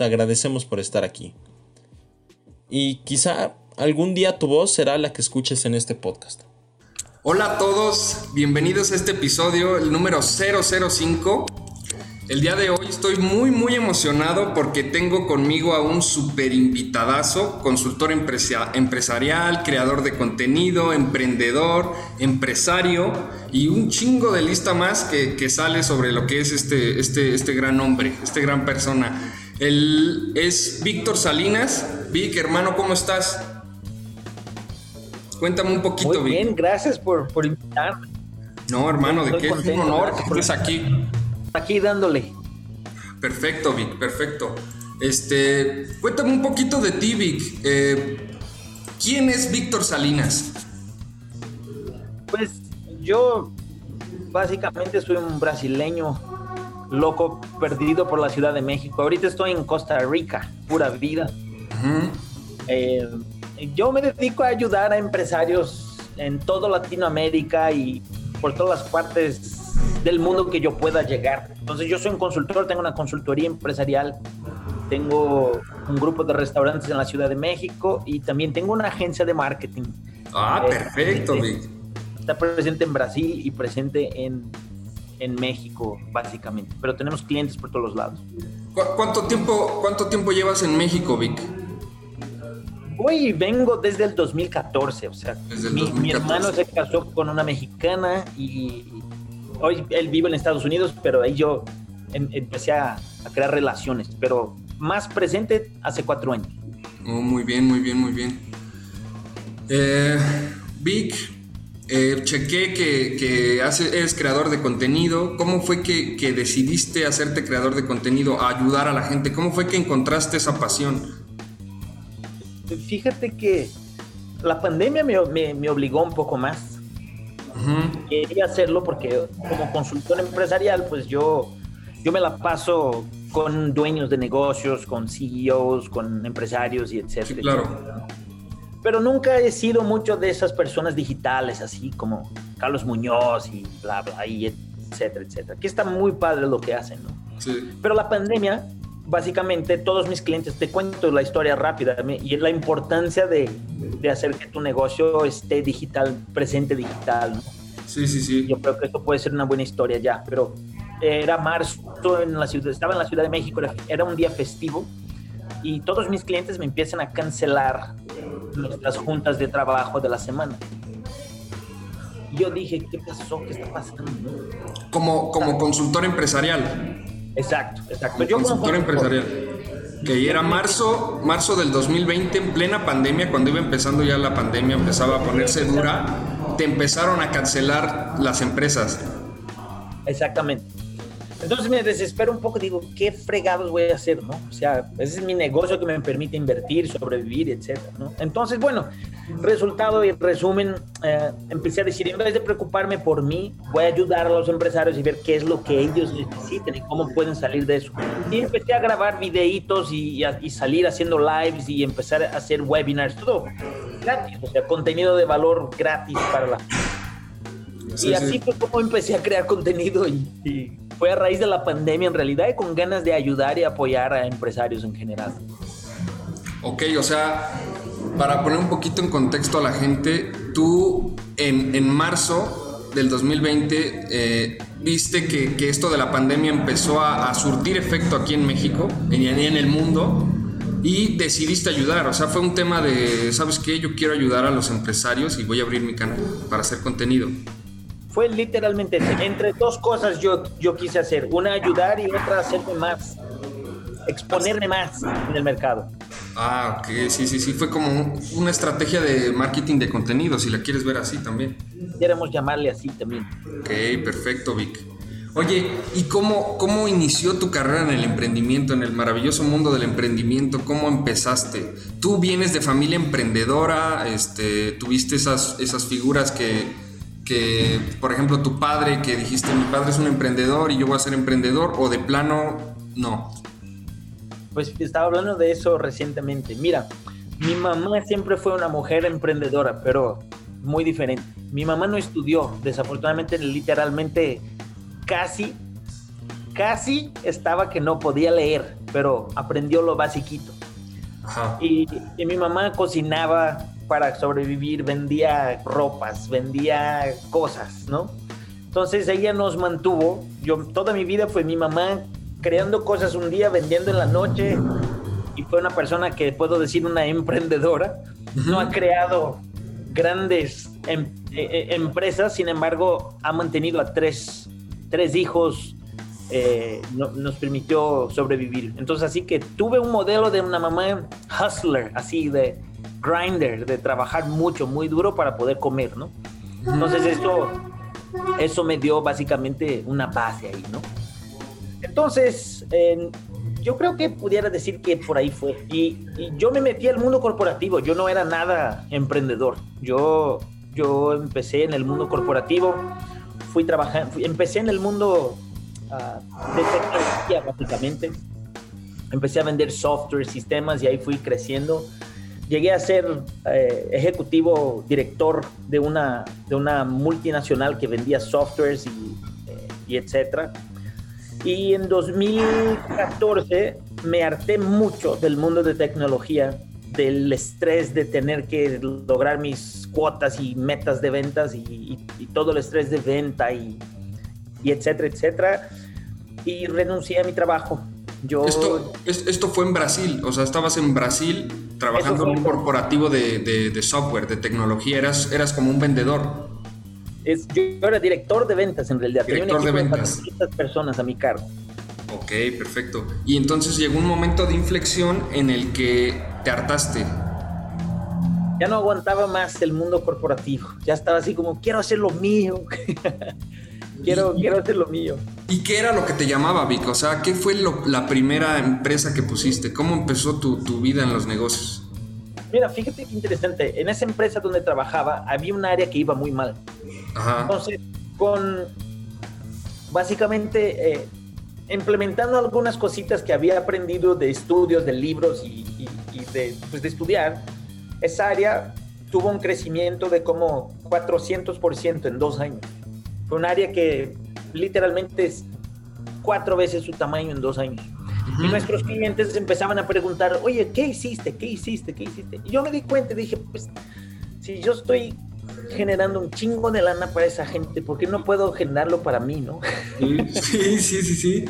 te agradecemos por estar aquí. Y quizá algún día tu voz será la que escuches en este podcast. Hola a todos, bienvenidos a este episodio, el número 005. El día de hoy estoy muy muy emocionado porque tengo conmigo a un super invitadazo, consultor empresarial, creador de contenido, emprendedor, empresario y un chingo de lista más que, que sale sobre lo que es este, este, este gran hombre, este gran persona. Él es Víctor Salinas. Vic, hermano, ¿cómo estás? Cuéntame un poquito, Muy bien, gracias por, por invitarme. No, hermano, de qué es un honor que estés aquí. Aquí dándole. Perfecto, Vic, perfecto. Este, cuéntame un poquito de ti, Vic. Eh, ¿Quién es Víctor Salinas? Pues yo básicamente soy un brasileño loco perdido por la Ciudad de México. Ahorita estoy en Costa Rica, pura vida. Eh, yo me dedico a ayudar a empresarios en toda Latinoamérica y por todas las partes del mundo que yo pueda llegar. Entonces yo soy un consultor, tengo una consultoría empresarial, tengo un grupo de restaurantes en la Ciudad de México y también tengo una agencia de marketing. Ah, eh, perfecto, Está presente en Brasil y presente en en México, básicamente. Pero tenemos clientes por todos los lados. ¿Cuánto tiempo, cuánto tiempo llevas en México, Vic? Hoy vengo desde el 2014, o sea, Mi, hermano se casó con una mexicana y hoy él vive en Estados Unidos, pero ahí yo em, empecé a, crear relaciones, pero más presente hace cuatro años. Oh, muy bien, muy bien, muy bien. Eh, Vic, eh, chequé que, que eres creador de contenido. ¿Cómo fue que, decidiste hacerte creador de contenido, ayudar a la gente? ¿Cómo fue que encontraste esa pasión? Fíjate que la pandemia me, obligó un poco más. Quería hacerlo porque como consultor empresarial, pues yo, yo me la paso con dueños de negocios, con CEOs, con empresarios y etcétera. claro pero nunca he sido mucho de esas personas digitales, así como Carlos Muñoz y bla, bla, y etcétera, etcétera. Que está muy padre lo que hacen, ¿no? Sí. Pero la pandemia, básicamente, todos mis clientes, te cuento la historia rápida y la importancia de, de hacer que tu negocio esté digital, presente digital, ¿no? Sí, sí, sí. Yo creo que esto puede ser una buena historia ya, pero era marzo en la ciudad, estaba en la Ciudad de México, era un día festivo y todos mis clientes me empiezan a cancelar nuestras juntas de trabajo de la semana. yo dije, ¿qué pasó? ¿Qué está pasando? Como, como consultor empresarial. Exacto, exacto. yo consultor empresarial. Que era marzo, marzo del 2020, en plena pandemia, cuando iba empezando ya la pandemia, empezaba a ponerse dura, te empezaron a cancelar las empresas. Exactamente. Entonces me desespero un poco, digo, ¿qué fregados voy a hacer, no? O sea, ese es mi negocio que me permite invertir, sobrevivir, etcétera, ¿no? Entonces, bueno, resultado y resumen, eh, empecé a decir, en vez de preocuparme por mí, voy a ayudar a los empresarios y ver qué es lo que ellos necesiten y cómo pueden salir de eso. Y empecé a grabar videitos y, y salir haciendo lives y empezar a hacer webinars, todo gratis, o sea, contenido de valor gratis para la... y así fue como empecé a crear contenido y fue a raíz de la pandemia en realidad y con ganas de ayudar y apoyar a empresarios en general. Ok, o sea, para poner un poquito en contexto a la gente, tú en, en marzo del 2020 eh, viste que, que, esto de la pandemia empezó a, a surtir efecto aquí en México y en el mundo y decidiste ayudar, o sea, fue un tema de, ¿sabes qué? Yo quiero ayudar a los empresarios y voy a abrir mi canal para hacer contenido fue literalmente entre dos cosas yo, yo quise hacer, una ayudar y otra hacerme más, exponerme más en el mercado. Ah, ok, sí, sí, sí, fue como una estrategia de marketing de contenido, si la quieres ver así también. Queremos llamarle así también. Ok, perfecto, Vic. Oye, ¿y cómo, cómo inició tu carrera en el emprendimiento, en el maravilloso mundo del emprendimiento? ¿Cómo empezaste? Tú vienes de familia emprendedora, este, tuviste esas, esas figuras que, que, por ejemplo, tu padre, que dijiste, mi padre es un emprendedor y yo voy a ser emprendedor, o de plano, no. Pues estaba hablando de eso recientemente. Mira, mi mamá siempre fue una mujer emprendedora, pero muy diferente. Mi mamá no estudió, desafortunadamente, literalmente casi, casi estaba que no podía leer, pero aprendió lo basiquito. Y, y, mi mamá cocinaba para sobrevivir, vendía ropas, vendía cosas, ¿no? Entonces ella nos mantuvo, yo toda mi vida fue mi mamá creando cosas un día, vendiendo en la noche, y fue una persona que puedo decir una emprendedora, no ha creado grandes em, e, e, empresas, sin embargo ha mantenido a tres, tres hijos, eh, nos permitió sobrevivir. Entonces así que tuve un modelo de una mamá hustler, así de grinder, de trabajar mucho, muy duro para poder comer, ¿no? Entonces esto, eso me dio básicamente una base ahí, ¿no? Entonces, yo creo que pudiera decir que por ahí fue. Y, yo me metí al mundo corporativo, yo no era nada emprendedor. Yo, yo empecé en el mundo corporativo, fui trabajando, empecé en el mundo ah, de tecnología básicamente. Empecé a vender software, sistemas y ahí fui creciendo. Llegué a ser eh, ejecutivo director de una, de una multinacional que vendía softwares y, eh, y etcétera y en 2014 me harté mucho del mundo de tecnología, del estrés de tener que lograr mis cuotas y metas de ventas y, todo el estrés de venta y, y, etcétera, etcétera. Y renuncié a mi trabajo. Yo, esto, esto fue en Brasil, o sea, estabas en Brasil trabajando en un corporativo de, de, de, software, de tecnología, eras, eras como un vendedor yo era director de ventas en realidad. Director de ventas. De personas a mi cargo. Ok, perfecto. Y entonces llegó un momento de inflexión en el que te hartaste. Ya no aguantaba más el mundo corporativo. Ya estaba así como, quiero hacer lo mío. quiero, quiero hacer lo mío. ¿Y qué era lo que te llamaba, Vic? O sea, ¿qué fue la primera empresa que pusiste? ¿Cómo empezó tu, tu vida en los negocios? Mira, fíjate qué interesante. En esa empresa donde trabajaba había un área que iba muy mal. Entonces, con básicamente eh, implementando algunas cositas que había aprendido de estudios, de libros y, de, pues, de estudiar, esa área tuvo un crecimiento de como 400% en dos años. Fue un área que literalmente es cuatro veces su tamaño en dos años. Y nuestros clientes empezaban a preguntar, oye, ¿qué hiciste? ¿Qué hiciste? ¿Qué hiciste? Y yo me di cuenta y dije, pues, si yo estoy generando un chingo de lana para esa gente, ¿por qué no puedo generarlo para mí, no? Sí, sí, sí, sí.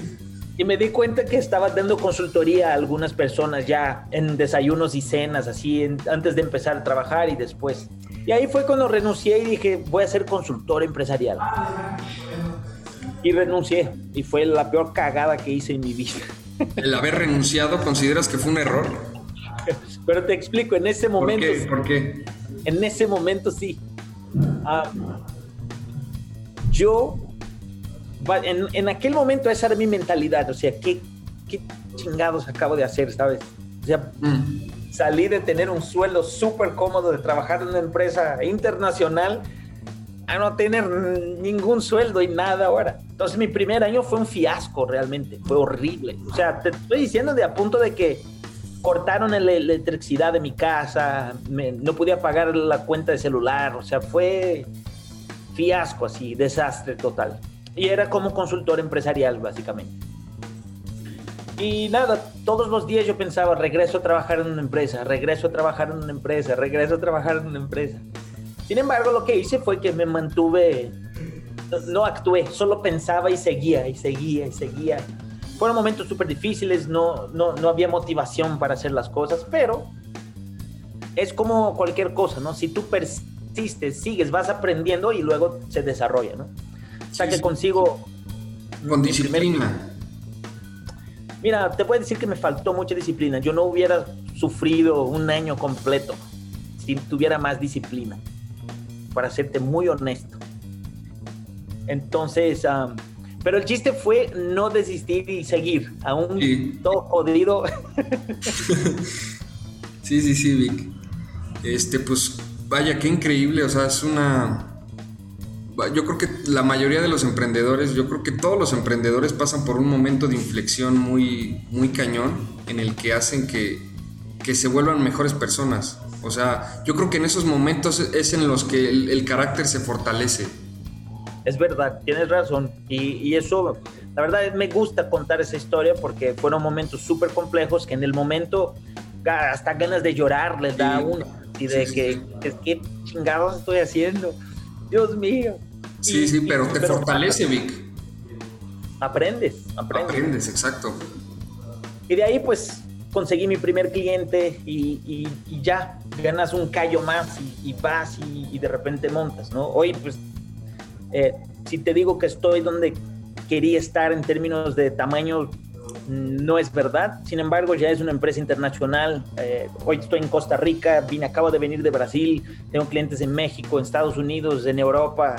Y me di cuenta que estaba dando consultoría a algunas personas ya en desayunos y cenas, así, antes de empezar a trabajar y después. Y ahí fue cuando renuncié y dije, voy a ser consultor empresarial. Y renuncié. Y fue la peor cagada que hice en mi vida. ¿El haber renunciado consideras que fue un error? Pero te explico, en ese momento... ¿Por qué? ¿Por qué? En ese momento sí. Ah, yo, en, en, aquel momento esa era mi mentalidad, o sea, ¿qué, qué chingados acabo de hacer, sabes? O sea, mm. salí de tener un sueldo súper cómodo, de trabajar en una empresa internacional, a no tener ningún sueldo y nada ahora. Entonces mi primer año fue un fiasco realmente, fue horrible. O sea, te estoy diciendo de a punto de que cortaron la electricidad de mi casa, no podía pagar la cuenta de celular, o sea, fue fiasco así, desastre total. Y era como consultor empresarial, básicamente. Y nada, todos los días yo pensaba, regreso a trabajar en una empresa, regreso a trabajar en una empresa, regreso a trabajar en una empresa. Sin embargo, lo que hice fue que me mantuve, no actué, solo pensaba y seguía y seguía y seguía fueron momentos súper difíciles, no, no, no había motivación para hacer las cosas, pero es como cualquier cosa, ¿no? Si tú persistes, sigues, vas aprendiendo y luego se desarrolla, ¿no? O sea que consigo... Con disciplina. Mira, te puedo decir que me faltó mucha disciplina. Yo no hubiera sufrido un año completo si tuviera más disciplina, para serte muy honesto. Entonces, Pero el chiste fue no desistir y seguir, aún todo jodido. sí, sí, sí, Vic. Este, pues, vaya, qué increíble, o sea, es una... Yo creo que la mayoría de los emprendedores, yo creo que todos los emprendedores pasan por un momento de inflexión muy, muy cañón en el que hacen que, que se vuelvan mejores personas. O sea, yo creo que en esos momentos es en los que el carácter se fortalece es verdad, tienes razón. Y, eso, la verdad, me gusta contar esa historia porque fueron momentos súper complejos que en el momento hasta ganas de llorar les da uno. Y de que, ¿qué chingados estoy haciendo? Dios mío. Sí, sí, pero te fortalece, Vic. Aprendes, aprendes. Aprendes, exacto. Y de ahí, pues, conseguí mi primer cliente y, ya ganas un callo más y, vas y, y, de repente montas, ¿no? Hoy, pues, eh, si te digo que estoy donde quería estar en términos de tamaño, no es verdad. Sin embargo, ya es una empresa internacional. Eh, hoy estoy en Costa Rica, vine, acabo de venir de Brasil, tengo clientes en México, en Estados Unidos, en Europa.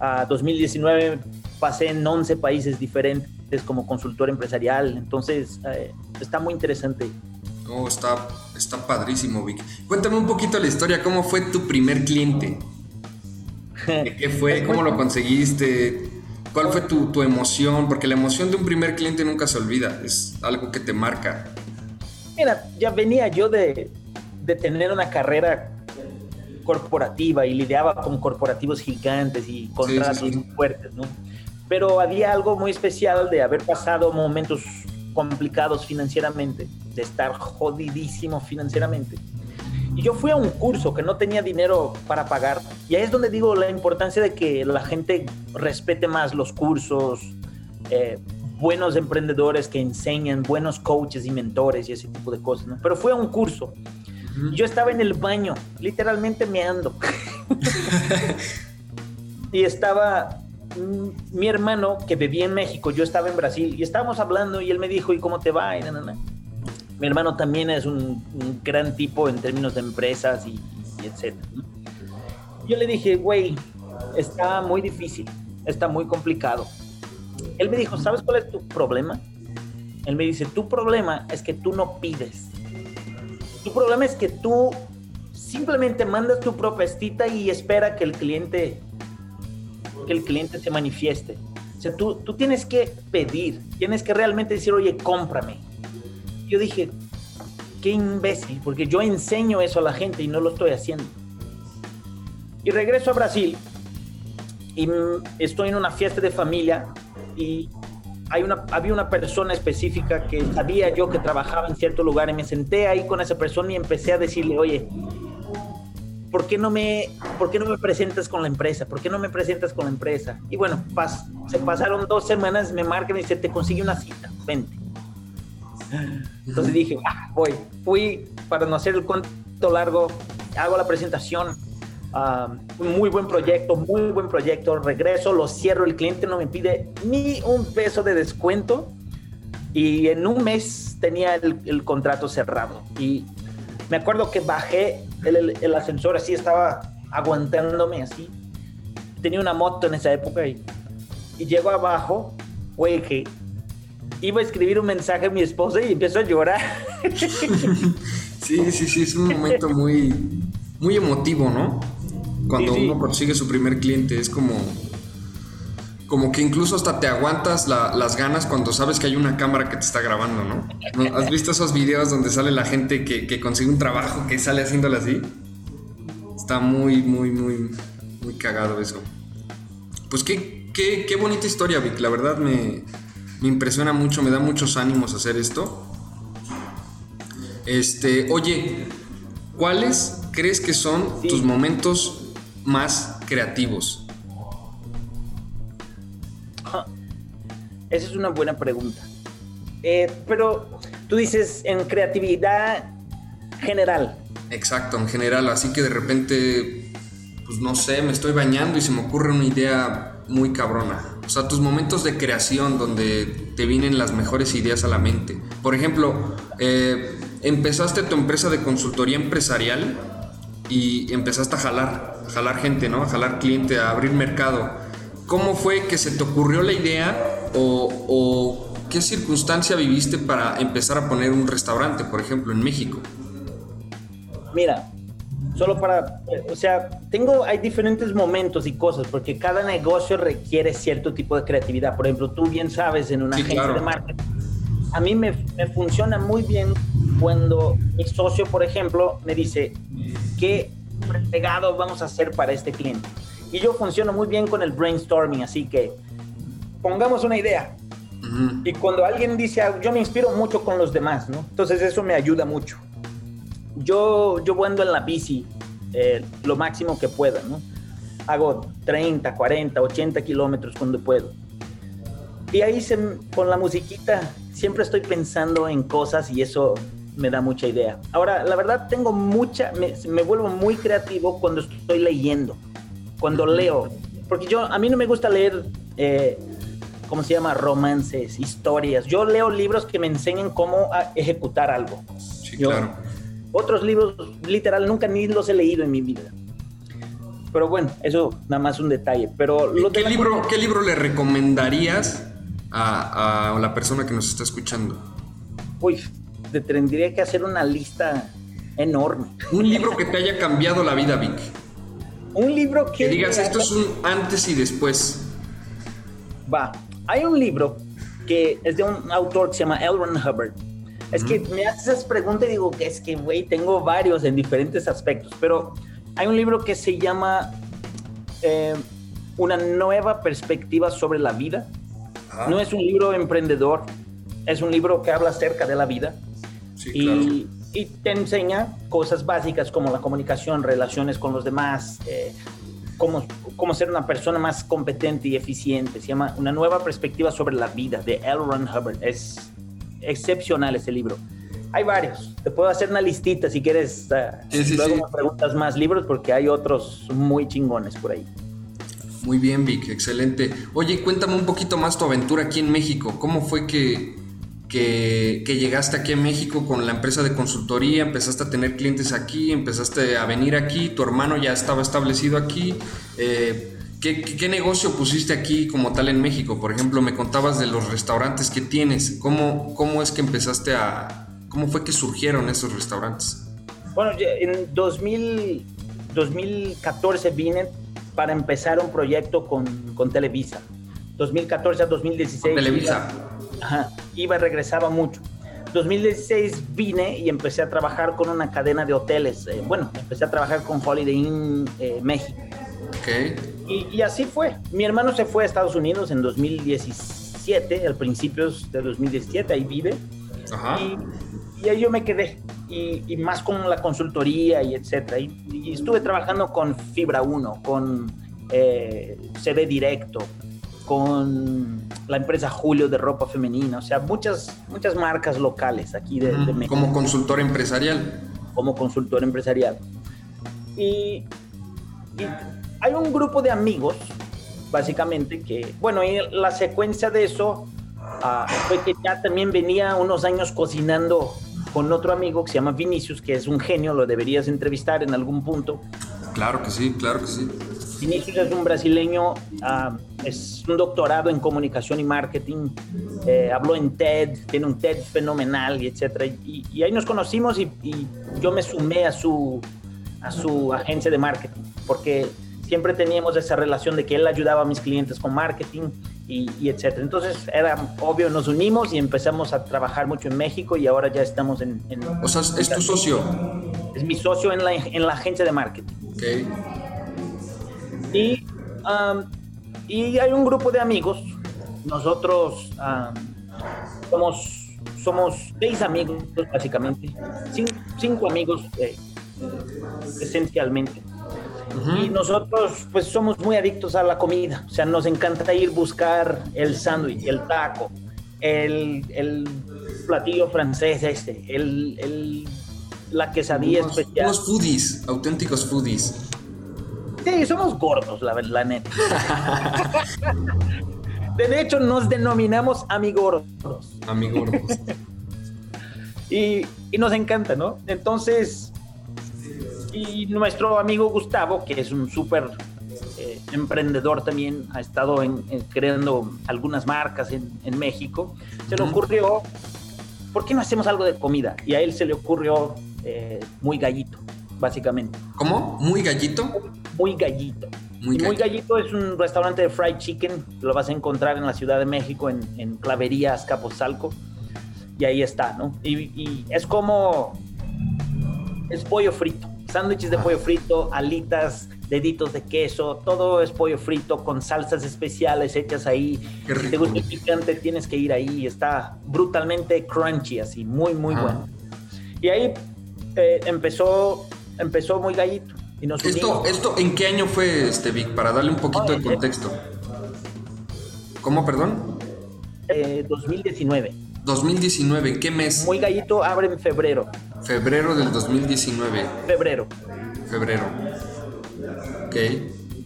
A 2019 pasé en 11 países diferentes como consultor empresarial. Entonces, eh, está muy interesante. Oh, está, está padrísimo, Vic. Cuéntame un poquito la historia, ¿cómo fue tu primer cliente? ¿Qué fue? ¿Cómo lo conseguiste? ¿Cuál fue tu, emoción? Porque la emoción de un primer cliente nunca se olvida, es algo que te marca. Mira, ya venía yo de, tener una carrera corporativa y lidiaba con corporativos gigantes y contratos fuertes, ¿no? Pero había algo muy especial de haber pasado momentos complicados financieramente, de estar jodidísimo financieramente y yo fui a un curso que no tenía dinero para pagar. Y ahí es donde digo la importancia de que la gente respete más los cursos, eh, buenos emprendedores que enseñan, buenos coaches y mentores y ese tipo de cosas. ¿no? Pero fui a un curso. Yo estaba en el baño, literalmente meando. y estaba mi hermano que vivía en México, yo estaba en Brasil y estábamos hablando y él me dijo, ¿y cómo te va? Y mi hermano también es un, gran tipo en términos de empresas y, etc. Yo le dije, güey, está muy difícil, está muy complicado. Él me dijo, ¿sabes cuál es tu problema? Él me dice, tu problema es que tú no pides. Tu problema es que tú simplemente mandas tu propuesta y espera que el cliente que el cliente se manifieste. O sea, tú, tú tienes que pedir, tienes que realmente decir, oye, cómprame yo dije, qué imbécil, porque yo enseño eso a la gente y no lo estoy haciendo. Y regreso a Brasil y estoy en una fiesta de familia y hay una, había una persona específica que sabía yo que trabajaba en cierto lugar y me senté ahí con esa persona y empecé a decirle, oye, ¿por qué no me, por qué no me presentas con la empresa? ¿Por qué no me presentas con la empresa? Y bueno, se pasaron dos semanas, me marcan y dice, te consigue una cita, vente. Entonces dije, ah, voy. Fui, para no hacer el cuento largo, hago la presentación. un muy buen proyecto, muy buen proyecto. Regreso, lo cierro. El cliente no me pide ni un peso de descuento. Y en un mes tenía el, contrato cerrado. Y me acuerdo que bajé el, el, ascensor así, estaba aguantándome así. Tenía una moto en esa época y, y llego abajo, güey, que iba a escribir un mensaje a mi esposa y empezó a llorar. Sí, sí, sí, es un momento muy, muy emotivo, ¿no? Cuando uno consigue su primer cliente, es como, como que incluso hasta te aguantas las ganas cuando sabes que hay una cámara que te está grabando, ¿no? ¿Has visto esos videos donde sale la gente que, consigue un trabajo que sale haciéndolo así? Está muy, muy, muy, muy cagado eso. Pues qué, qué, qué bonita historia, Vic. La verdad me, me impresiona mucho, me da muchos ánimos hacer esto. Este, oye, ¿cuáles crees que son tus momentos más creativos? Esa es una buena pregunta. Eh, pero tú dices en creatividad general. Exacto, en general. Así que de repente, pues no sé, me estoy bañando y se me ocurre una idea muy cabrona. O sea, tus momentos de creación donde te vienen las mejores ideas a la mente. Por ejemplo, eh, empezaste tu empresa de consultoría empresarial y empezaste a jalar, a jalar gente, ¿no? A jalar cliente, a abrir mercado. ¿cómo fue que se te ocurrió la idea o, o qué circunstancia viviste para empezar a poner un restaurante, por ejemplo, en México? Mira, solo para, eh, o sea, tengo, hay diferentes momentos y cosas, porque cada negocio requiere cierto tipo de creatividad. Por ejemplo, tú bien sabes en una Sí, agencia claro. de marketing, a mí me, me funciona muy bien cuando mi socio, por ejemplo, me dice, ¿qué pegado vamos a hacer para este cliente? Y yo funciono muy bien con el brainstorming, así que pongamos una idea. Ujú. Y cuando alguien dice algo, yo me inspiro mucho con los demás, ¿no? Entonces eso me ayuda mucho. Yo, yo ando en la bici eh, lo máximo que pueda, ¿no? Hago 30, 40, 80 kilómetros cuando puedo. Y ahí se, con la musiquita siempre estoy pensando en cosas y eso me da mucha idea. Ahora, la verdad tengo mucha, me, me vuelvo muy creativo cuando estoy leyendo, cuando leo. Porque yo, a mí no me gusta leer, eh, ¿cómo se llama? Romances, historias. Yo leo libros que me enseñan cómo a ejecutar algo. Sí, Yo- claro. Otros libros, literal, nunca ni los he leído en mi vida. Pero bueno, eso nada más un detalle. Pero lo ¿Qué libro, ¿Qué libro le recomendarías a, a la persona que nos está escuchando? Uy, te tendría que hacer una lista enorme. Un libro que te haya cambiado la vida, Vic. Un libro que... Que digas, esto es un antes y después. Va, hay un libro que es de un autor que se llama L. Ron Hubbard. Es que me haces esas preguntas y digo que es que, güey, tengo varios en diferentes aspectos, pero hay un libro que se llama eh, Una nueva perspectiva sobre la vida. Ah, No es un libro emprendedor, es un libro que habla acerca de la vida sí, y, claro. y te enseña cosas básicas como la comunicación, relaciones con los demás, eh, cómo, cómo ser una persona más competente y eficiente. Se llama Una nueva perspectiva sobre la vida de L. Ron Hubbard. Es excepcional ese libro. Hay varios. Te puedo hacer una listita si quieres. eh, Sí, sí, luego sí. me preguntas más libros porque hay otros muy chingones por ahí. Muy bien, Vic, excelente. Oye, cuéntame un poquito más tu aventura aquí en México. ¿Cómo fue que, que, llegaste aquí a México con la empresa de consultoría? ¿Empezaste a tener clientes aquí? ¿Empezaste a venir aquí? ¿Tu hermano ya estaba establecido aquí? Eh, ¿qué, negocio pusiste aquí como tal en México? Por ejemplo, me contabas de los restaurantes que tienes. ¿Cómo, cómo es que empezaste a... ¿Cómo fue que surgieron esos restaurantes? Bueno, en 2000, 2014 vine para empezar un proyecto con, con Televisa. 2014 a 2016. Televisa. Ajá, iba, regresaba mucho. 2016 vine y empecé a trabajar con una cadena de hoteles. Eh, bueno, empecé a trabajar con Holiday Inn eh, México. Ok. Y, y, así fue. Mi hermano se fue a Estados Unidos en 2017, al principios de 2017, ahí vive. Ajá. Y, y ahí yo me quedé. Y, y, más con la consultoría y etcétera. Y, estuve trabajando con Fibra 1, con eh, CB Directo, con la empresa Julio de ropa femenina, o sea, muchas, muchas marcas locales aquí de, de México. Como consultor empresarial. Como consultor empresarial. Y, y hay un grupo de amigos, básicamente, que, bueno, y la secuencia de eso uh, fue que ya también venía unos años cocinando con otro amigo que se llama Vinicius, que es un genio, lo deberías entrevistar en algún punto. Claro que sí, claro que sí. Vinicius es un brasileño, uh, es un doctorado en comunicación y marketing, eh, habló en TED, tiene un TED fenomenal y etcétera. Y, y ahí nos conocimos y, y, yo me sumé a su, a su agencia de marketing, porque siempre teníamos esa relación de que él ayudaba a mis clientes con marketing y, y etcétera. Entonces era obvio, nos unimos y empezamos a trabajar mucho en México y ahora ya estamos en... en o sea, es tu socio. Es mi socio en la, en la agencia de marketing. Ok. Y, um, y hay un grupo de amigos. Nosotros um, somos, somos seis amigos, básicamente. Cinco, cinco amigos, eh, esencialmente. Uh -huh. Y nosotros, pues, somos muy adictos a la comida. O sea, nos encanta ir buscar el sándwich, el taco, el, el, platillo francés este, el, el la quesadilla unos, especial. Unos foodies, auténticos foodies. Sí, somos gordos, la, la neta. de hecho, nos denominamos amigordos. Amigordos. y, y nos encanta, ¿no? Entonces, y nuestro amigo Gustavo, que es un súper eh, emprendedor también, ha estado en, creando algunas marcas en, en México, se le ocurrió, ¿por qué no hacemos algo de comida? Y a él se le ocurrió eh, muy gallito, básicamente. ¿Cómo? ¿Muy gallito? Muy gallito. Muy, Muy Gallito es un restaurante de fried chicken, lo vas a encontrar en la Ciudad de México, en, en Claverías, Capozalco, y ahí está, ¿no? Y, y es como, es pollo frito, sándwiches de ah. pollo frito, alitas, deditos de queso, todo es pollo frito con salsas especiales hechas ahí. Si te gusta el picante, tienes que ir ahí, está brutalmente crunchy, así, muy, muy bueno. Y ahí eh, empezó, empezó Muy Gallito esto, esto, ¿en qué año fue, este Vic? Para darle un poquito de contexto. ¿Cómo, perdón? 2019. Eh, 2019, ¿en qué mes? Muy Gallito abre en febrero. Febrero del 2019. Febrero. Febrero. Ok.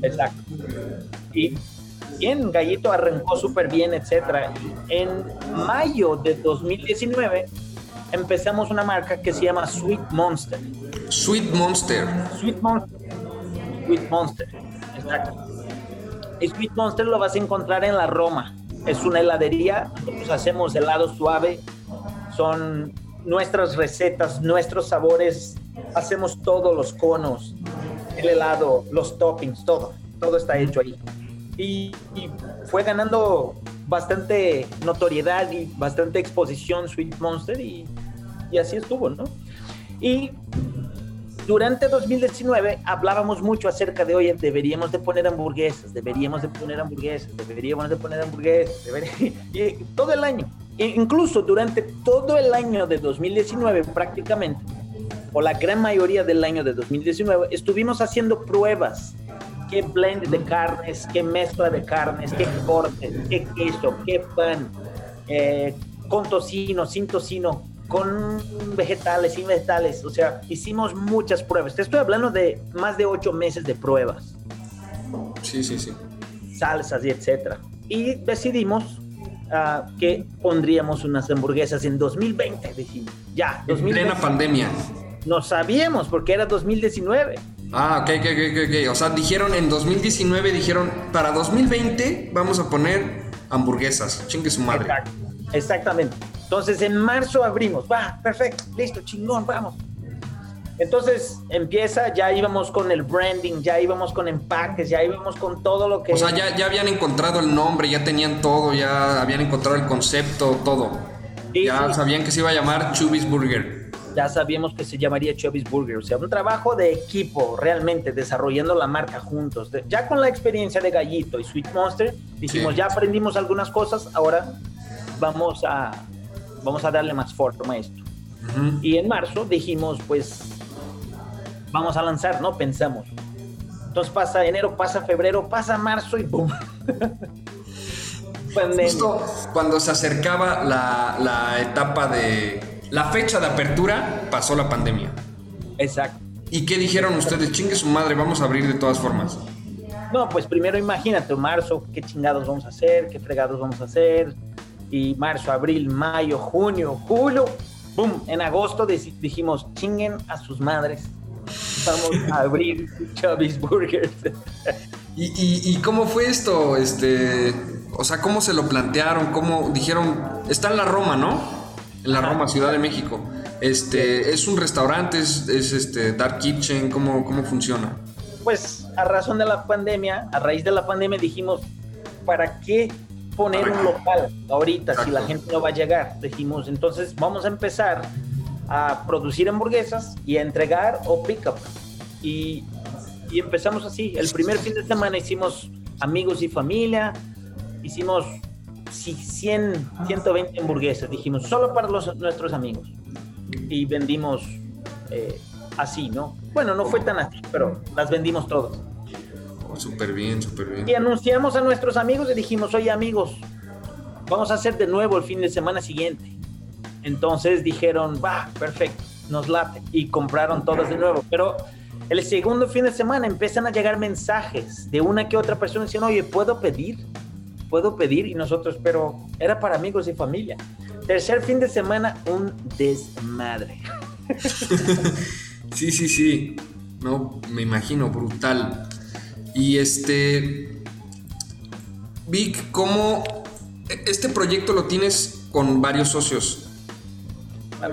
Exacto. Y bien, Gallito arrancó súper bien, etc. En mayo de 2019 empezamos una marca que se llama Sweet Monster. Sweet Monster. Sweet Monster. Sweet Monster. Exacto. Sweet Monster lo vas a encontrar en la Roma. Es una heladería. Nosotros hacemos helado suave. Son nuestras recetas, nuestros sabores. Hacemos todos los conos, el helado, los toppings, todo. Todo está hecho ahí. Y, y fue ganando bastante notoriedad y bastante exposición Sweet Monster y, y así estuvo, ¿no? Y durante 2019 hablábamos mucho acerca de, oye, deberíamos de poner hamburguesas, deberíamos de poner hamburguesas, deberíamos de poner hamburguesas, y todo el año, e incluso durante todo el año de 2019 prácticamente, o la gran mayoría del año de 2019, estuvimos haciendo pruebas qué blend de carnes, qué mezcla de carnes, qué cortes, qué queso, qué pan, eh, con tocino, sin tocino, con vegetales, sin vegetales. O sea, hicimos muchas pruebas. Te estoy hablando de más de ocho meses de pruebas. Sí, sí, sí. Salsas y etcétera. Y decidimos uh, que pondríamos unas hamburguesas en 2020. Dijimos, ya, 2020. En plena pandemia. No sabíamos porque era 2019. Ah, ok, ok, ok, ok. O sea, dijeron en 2019, dijeron, para 2020 vamos a poner hamburguesas. Chingue su madre. Exactamente. Entonces en marzo abrimos. Va, perfecto, listo, chingón, vamos. Entonces empieza, ya íbamos con el branding, ya íbamos con empaques, ya íbamos con todo lo que... O sea, ya, ya habían encontrado el nombre, ya tenían todo, ya habían encontrado el concepto, todo. ya sabían que se iba a llamar Chubby's Burger ya sabíamos que se llamaría Chubby's Burger. O sea, un trabajo de equipo, realmente, desarrollando la marca juntos. ya con la experiencia de Gallito y Sweet Monster, dijimos, ya aprendimos algunas cosas, ahora vamos a, vamos a darle más forma a esto. Y en marzo dijimos, pues, vamos a lanzar, ¿no? Pensamos. Entonces pasa enero, pasa febrero, pasa marzo y ¡pum! Justo cuando se acercaba la, la etapa de la fecha de apertura pasó la pandemia. Exacto. ¿Y qué dijeron ustedes? Chingue su madre, vamos a abrir de todas formas. No, pues primero imagínate, marzo, qué chingados vamos a hacer, qué fregados vamos a hacer. Y marzo, abril, mayo, junio, julio, ¡pum! En agosto dijimos, chinguen a sus madres. Vamos a abrir Chubby's Burgers. ¿Y, cómo fue esto? Este, o sea, ¿cómo se lo plantearon? ¿Cómo dijeron? Está en la Roma, ¿no? en la Roma, Ciudad de México. Este, ¿Es un restaurante? ¿Es, este Dark Kitchen? ¿Cómo, ¿Cómo funciona? Pues a razón de la pandemia, a raíz de la pandemia dijimos, ¿para qué poner un local ahorita si la gente no va a llegar? Dijimos, entonces vamos a empezar a producir hamburguesas y a entregar o pick-up. Y, y empezamos así. El primer fin de semana hicimos amigos y familia, hicimos si 100, 120 hamburguesas, dijimos, solo para los, nuestros amigos. Y vendimos eh, así, ¿no? Bueno, no fue tan así, pero las vendimos todas. Oh, súper bien, súper bien. Y anunciamos a nuestros amigos y dijimos, oye amigos, vamos a hacer de nuevo el fin de semana siguiente. Entonces dijeron, va, perfecto, nos late. Y compraron todas de nuevo. Pero el segundo fin de semana empiezan a llegar mensajes de una que otra persona diciendo, oye, ¿puedo pedir? puedo pedir y nosotros, pero era para amigos y familia. Tercer fin de semana, un desmadre. sí, sí, sí. No, me imagino, brutal. Y este, Vic, ¿cómo este proyecto lo tienes con varios socios?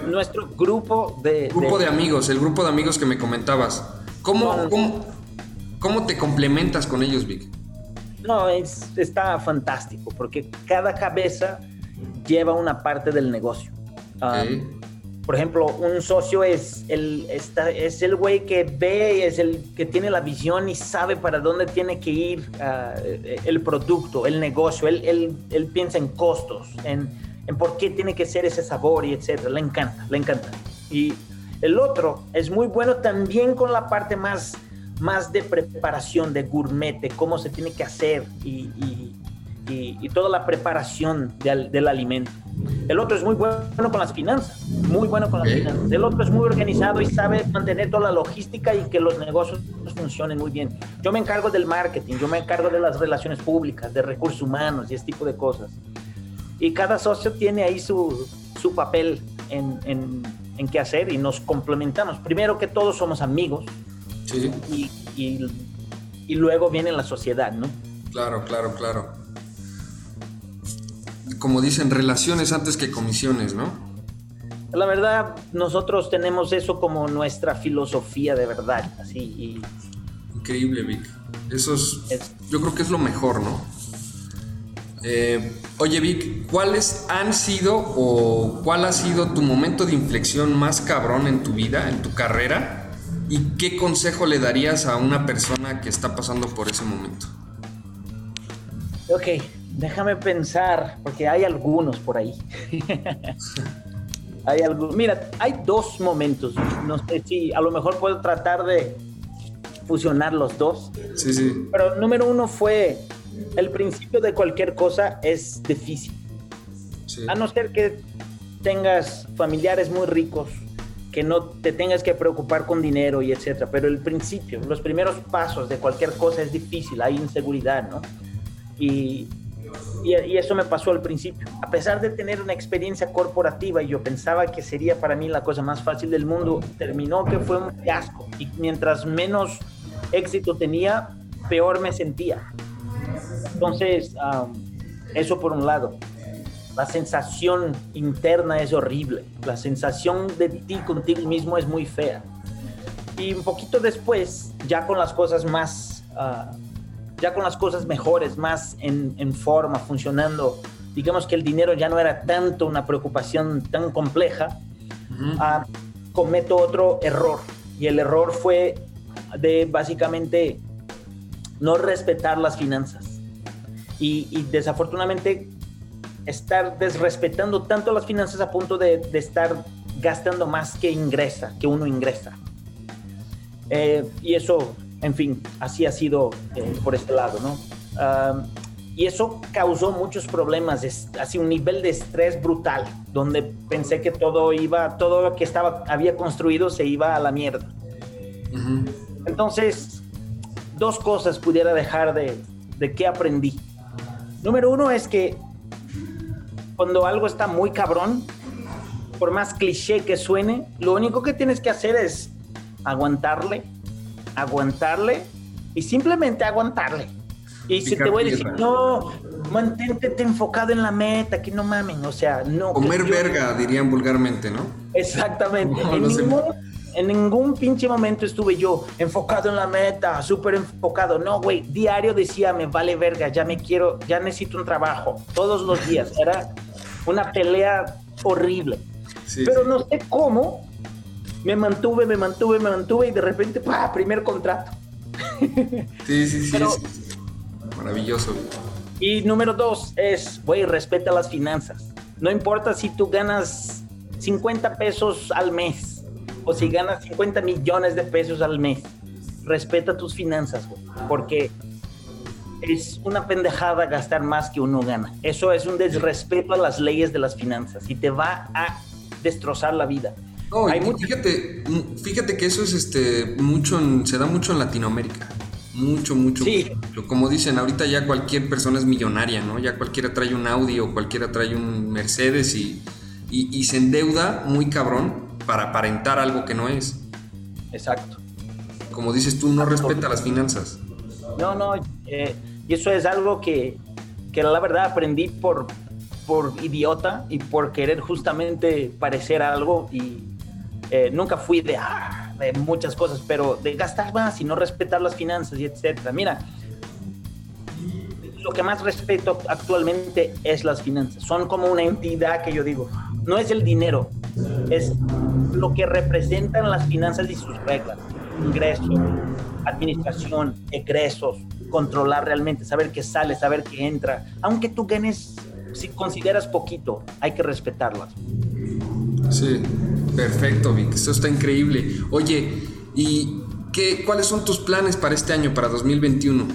Nuestro grupo de... Grupo de, amigos, el grupo de amigos que me comentabas. ¿Cómo, cómo, cómo te complementas con ellos, Vic? No, es, está fantástico porque cada cabeza lleva una parte del negocio. Por ejemplo, un socio es el, es el güey que ve, es el que tiene la visión y sabe para dónde tiene que ir ah, el producto, el negocio. Él, él, él, piensa en costos, en, en por qué tiene que ser ese sabor y etcétera. Le encanta, le encanta. Y el otro es muy bueno también con la parte más más de preparación, de gourmet, de cómo se tiene que hacer y, toda la preparación del, alimento. El otro es muy bueno con las finanzas, muy bueno con las finanzas. El otro es muy organizado y sabe mantener toda la logística y que los negocios funcionen muy bien. Yo me encargo del marketing, yo me encargo de las relaciones públicas, de recursos humanos y ese tipo de cosas. Y cada socio tiene ahí su, papel en, en, en qué hacer y nos complementamos. Primero que todos somos amigos, y, y, luego viene la sociedad, ¿no? Claro, claro, claro. Como dicen, relaciones antes que comisiones, ¿no? La verdad, nosotros tenemos eso como nuestra filosofía de verdad, así. Increíble, Vic. Eso es, yo creo que es lo mejor, ¿no? Eh, oye, Vic, ¿cuáles han sido o cuál ha sido tu momento de inflexión más cabrón en tu vida, en tu carrera? ¿Y qué consejo le darías a una persona que está pasando por ese momento? Ok, déjame pensar, porque hay algunos por ahí. hay algunos. Mira, hay dos momentos. No sé si a lo mejor puedo tratar de fusionar los dos. Sí, sí. Pero número uno fue, el principio de cualquier cosa es difícil. A no ser que tengas familiares muy ricos que no te tengas que preocupar con dinero y etcétera. Pero el principio, los primeros pasos de cualquier cosa es difícil, hay inseguridad, ¿no? Y, y, eso me pasó al principio. A pesar de tener una experiencia corporativa y yo pensaba que sería para mí la cosa más fácil del mundo, terminó que fue un fiasco. Y mientras menos éxito tenía, peor me sentía. Entonces, eso por un lado la sensación interna es horrible, la sensación de ti contigo mismo es muy fea. Y un poquito después, ya con las cosas más, ah, ya con las cosas mejores, más en, forma, funcionando, digamos que el dinero ya no era tanto una preocupación tan compleja, ah, cometo otro error. Y el error fue de básicamente no respetar las finanzas. Y, y desafortunadamente estar desrespetando tanto las finanzas a punto de, estar gastando más que ingresa, que uno ingresa. Eh, y eso, en fin, así ha sido eh, por este lado, ¿no? y eso causó muchos problemas, es así un nivel de estrés brutal, donde pensé que todo iba, todo lo que estaba, había construido se iba a la mierda. Entonces, dos cosas pudiera dejar de, de qué aprendí. Número uno es que cuando algo está muy cabrón, por más cliché que suene, lo único que tienes que hacer es aguantarle, aguantarle y simplemente aguantarle. Y si te voy a decir, no, mantente enfocado en la meta, que no mamen, o sea, no. Comer verga, dirían vulgarmente, ¿no? Exactamente. en, ningún, en, ningún, pinche momento estuve yo enfocado en la meta, súper enfocado. No, güey, diario decía, me vale verga, ya me quiero, ya necesito un trabajo, todos los días. Era una pelea horrible. Pero no sé cómo me mantuve, me mantuve, me mantuve y de repente, ¡pah! primer contrato. Sí, sí, sí. Maravilloso. Y número dos es, güey, respeta las finanzas. No importa si tú ganas 50 pesos al mes o si ganas 50 millones de pesos al mes. Respeta tus finanzas, güey, porque es una pendejada gastar más que uno gana. Eso es un desrespeto a las leyes de las finanzas y te va a destrozar la vida. Fíjate, fíjate que eso es este mucho se da mucho en Latinoamérica. Mucho, mucho, sí. Como dicen, ahorita ya cualquier persona es millonaria, ¿no? Ya cualquiera trae un Audi o cualquiera trae un Mercedes y, y, se endeuda muy cabrón para aparentar algo que no es. Exacto. Como dices tú, no respeta las finanzas. No, no, eh, y eso es algo que, que la verdad aprendí por, por idiota y por querer justamente parecer algo y eh, nunca fui de, ah, de muchas cosas, pero de gastar más y no respetar las finanzas y etcétera. Mira, lo que más respeto actualmente es las finanzas. Son como una entidad que yo digo, no es el dinero, es lo que representan las finanzas y sus reglas. Ingresos, administración, egresos, controlar realmente, saber qué sale, saber qué entra. Aunque tú ganes, si consideras poquito, hay que respetarlas. Sí, perfecto, Vic. Eso está increíble. Oye, ¿y qué, cuáles son tus planes para este año, para 2021?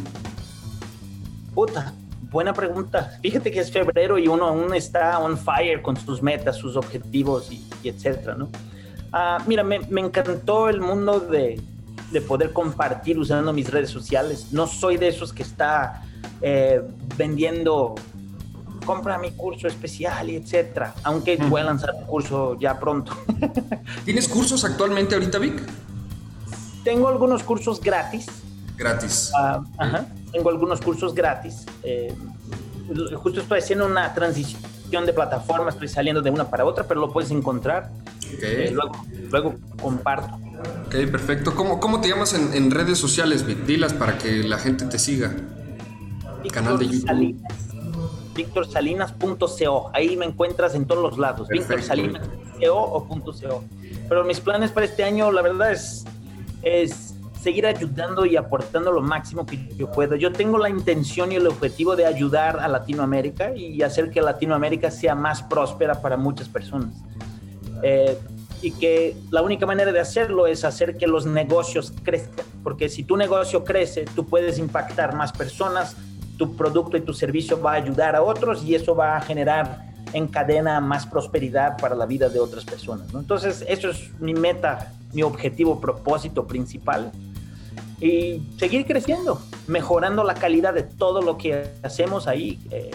Puta, buena pregunta. Fíjate que es febrero y uno aún está on fire con sus metas, sus objetivos y, etcétera, ¿no? Ah, mira, me, encantó el mundo de, de, poder compartir usando mis redes sociales. No soy de esos que está eh, vendiendo, compra mi curso especial y etcétera. Aunque voy a lanzar un curso ya pronto. ¿Tienes cursos actualmente ahorita, Vic? Tengo algunos cursos gratis. Gratis. Uh, ajá tengo algunos cursos gratis. Eh, justo estoy haciendo una transición de plataforma, estoy saliendo de una para otra, pero lo puedes encontrar. Okay. Eh, luego, luego, comparto. Ok, perfecto. ¿Cómo, cómo te llamas en, en, redes sociales, Vic? Dilas para que la gente te siga. Víctor Canal de YouTube. Salinas, VictorSalinas.co. Ahí me encuentras en todos los lados. VictorSalinas.co o .co. Pero mis planes para este año, la verdad es, es seguir ayudando y aportando lo máximo que yo pueda. Yo tengo la intención y el objetivo de ayudar a Latinoamérica y hacer que Latinoamérica sea más próspera para muchas personas. Eh, y que la única manera de hacerlo es hacer que los negocios crezcan, porque si tu negocio crece, tú puedes impactar más personas, tu producto y tu servicio va a ayudar a otros y eso va a generar en cadena más prosperidad para la vida de otras personas. ¿no? Entonces, eso es mi meta, mi objetivo, propósito principal y seguir creciendo, mejorando la calidad de todo lo que hacemos ahí eh,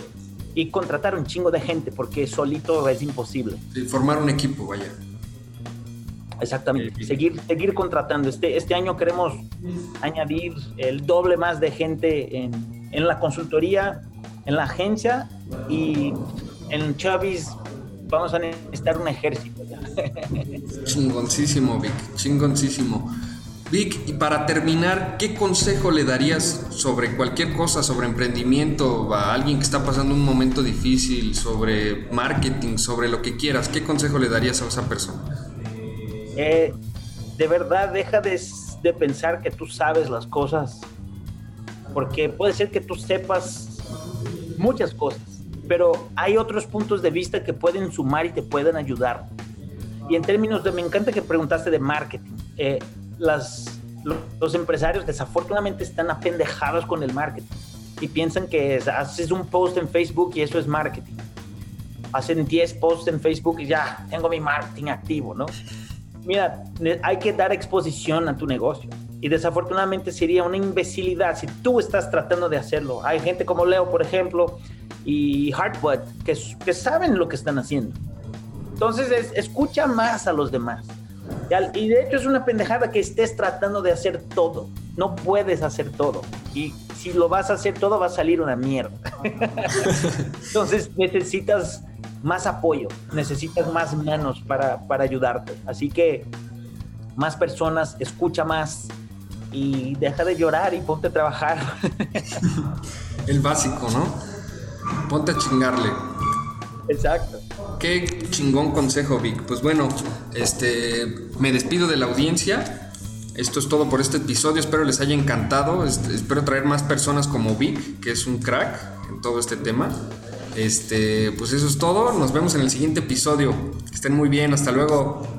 y contratar un chingo de gente porque solito es imposible. Sí, formar un equipo, vaya. Exactamente, seguir, seguir contratando. Este, este año queremos añadir el doble más de gente en, en la consultoría, en la agencia y en Chavis vamos a necesitar un ejército. Chingoncísimo, Vic, chingoncísimo. Vic, y para terminar, ¿qué consejo le darías sobre cualquier cosa, sobre emprendimiento, a alguien que está pasando un momento difícil, sobre marketing, sobre lo que quieras? ¿Qué consejo le darías a esa persona? Eh, de verdad, deja de, de pensar que tú sabes las cosas, porque puede ser que tú sepas muchas cosas, pero hay otros puntos de vista que pueden sumar y te pueden ayudar. Y en términos de, me encanta que preguntaste de marketing. Eh, las, los empresarios desafortunadamente están apendejados con el marketing y piensan que haces un post en Facebook y eso es marketing. Hacen 10 posts en Facebook y ya tengo mi marketing activo, ¿no? Mira, hay que dar exposición a tu negocio. Y desafortunadamente sería una imbecilidad si tú estás tratando de hacerlo. Hay gente como Leo, por ejemplo, y Hardwood, que, que saben lo que están haciendo. Entonces, escucha más a los demás. Y de hecho es una pendejada que estés tratando de hacer todo. No puedes hacer todo. Y si lo vas a hacer todo va a salir una mierda. Entonces necesitas más apoyo, necesitas más manos para, para ayudarte. Así que más personas, escucha más y deja de llorar y ponte a trabajar. El básico, ¿no? Ponte a chingarle. Exacto. Qué chingón consejo, Vic. Pues bueno, este, me despido de la audiencia. Esto es todo por este episodio. Espero les haya encantado. espero traer más personas como Vic, que es un crack en todo este tema. Este, pues eso es todo. Nos vemos en el siguiente episodio. Que estén muy bien. Hasta luego.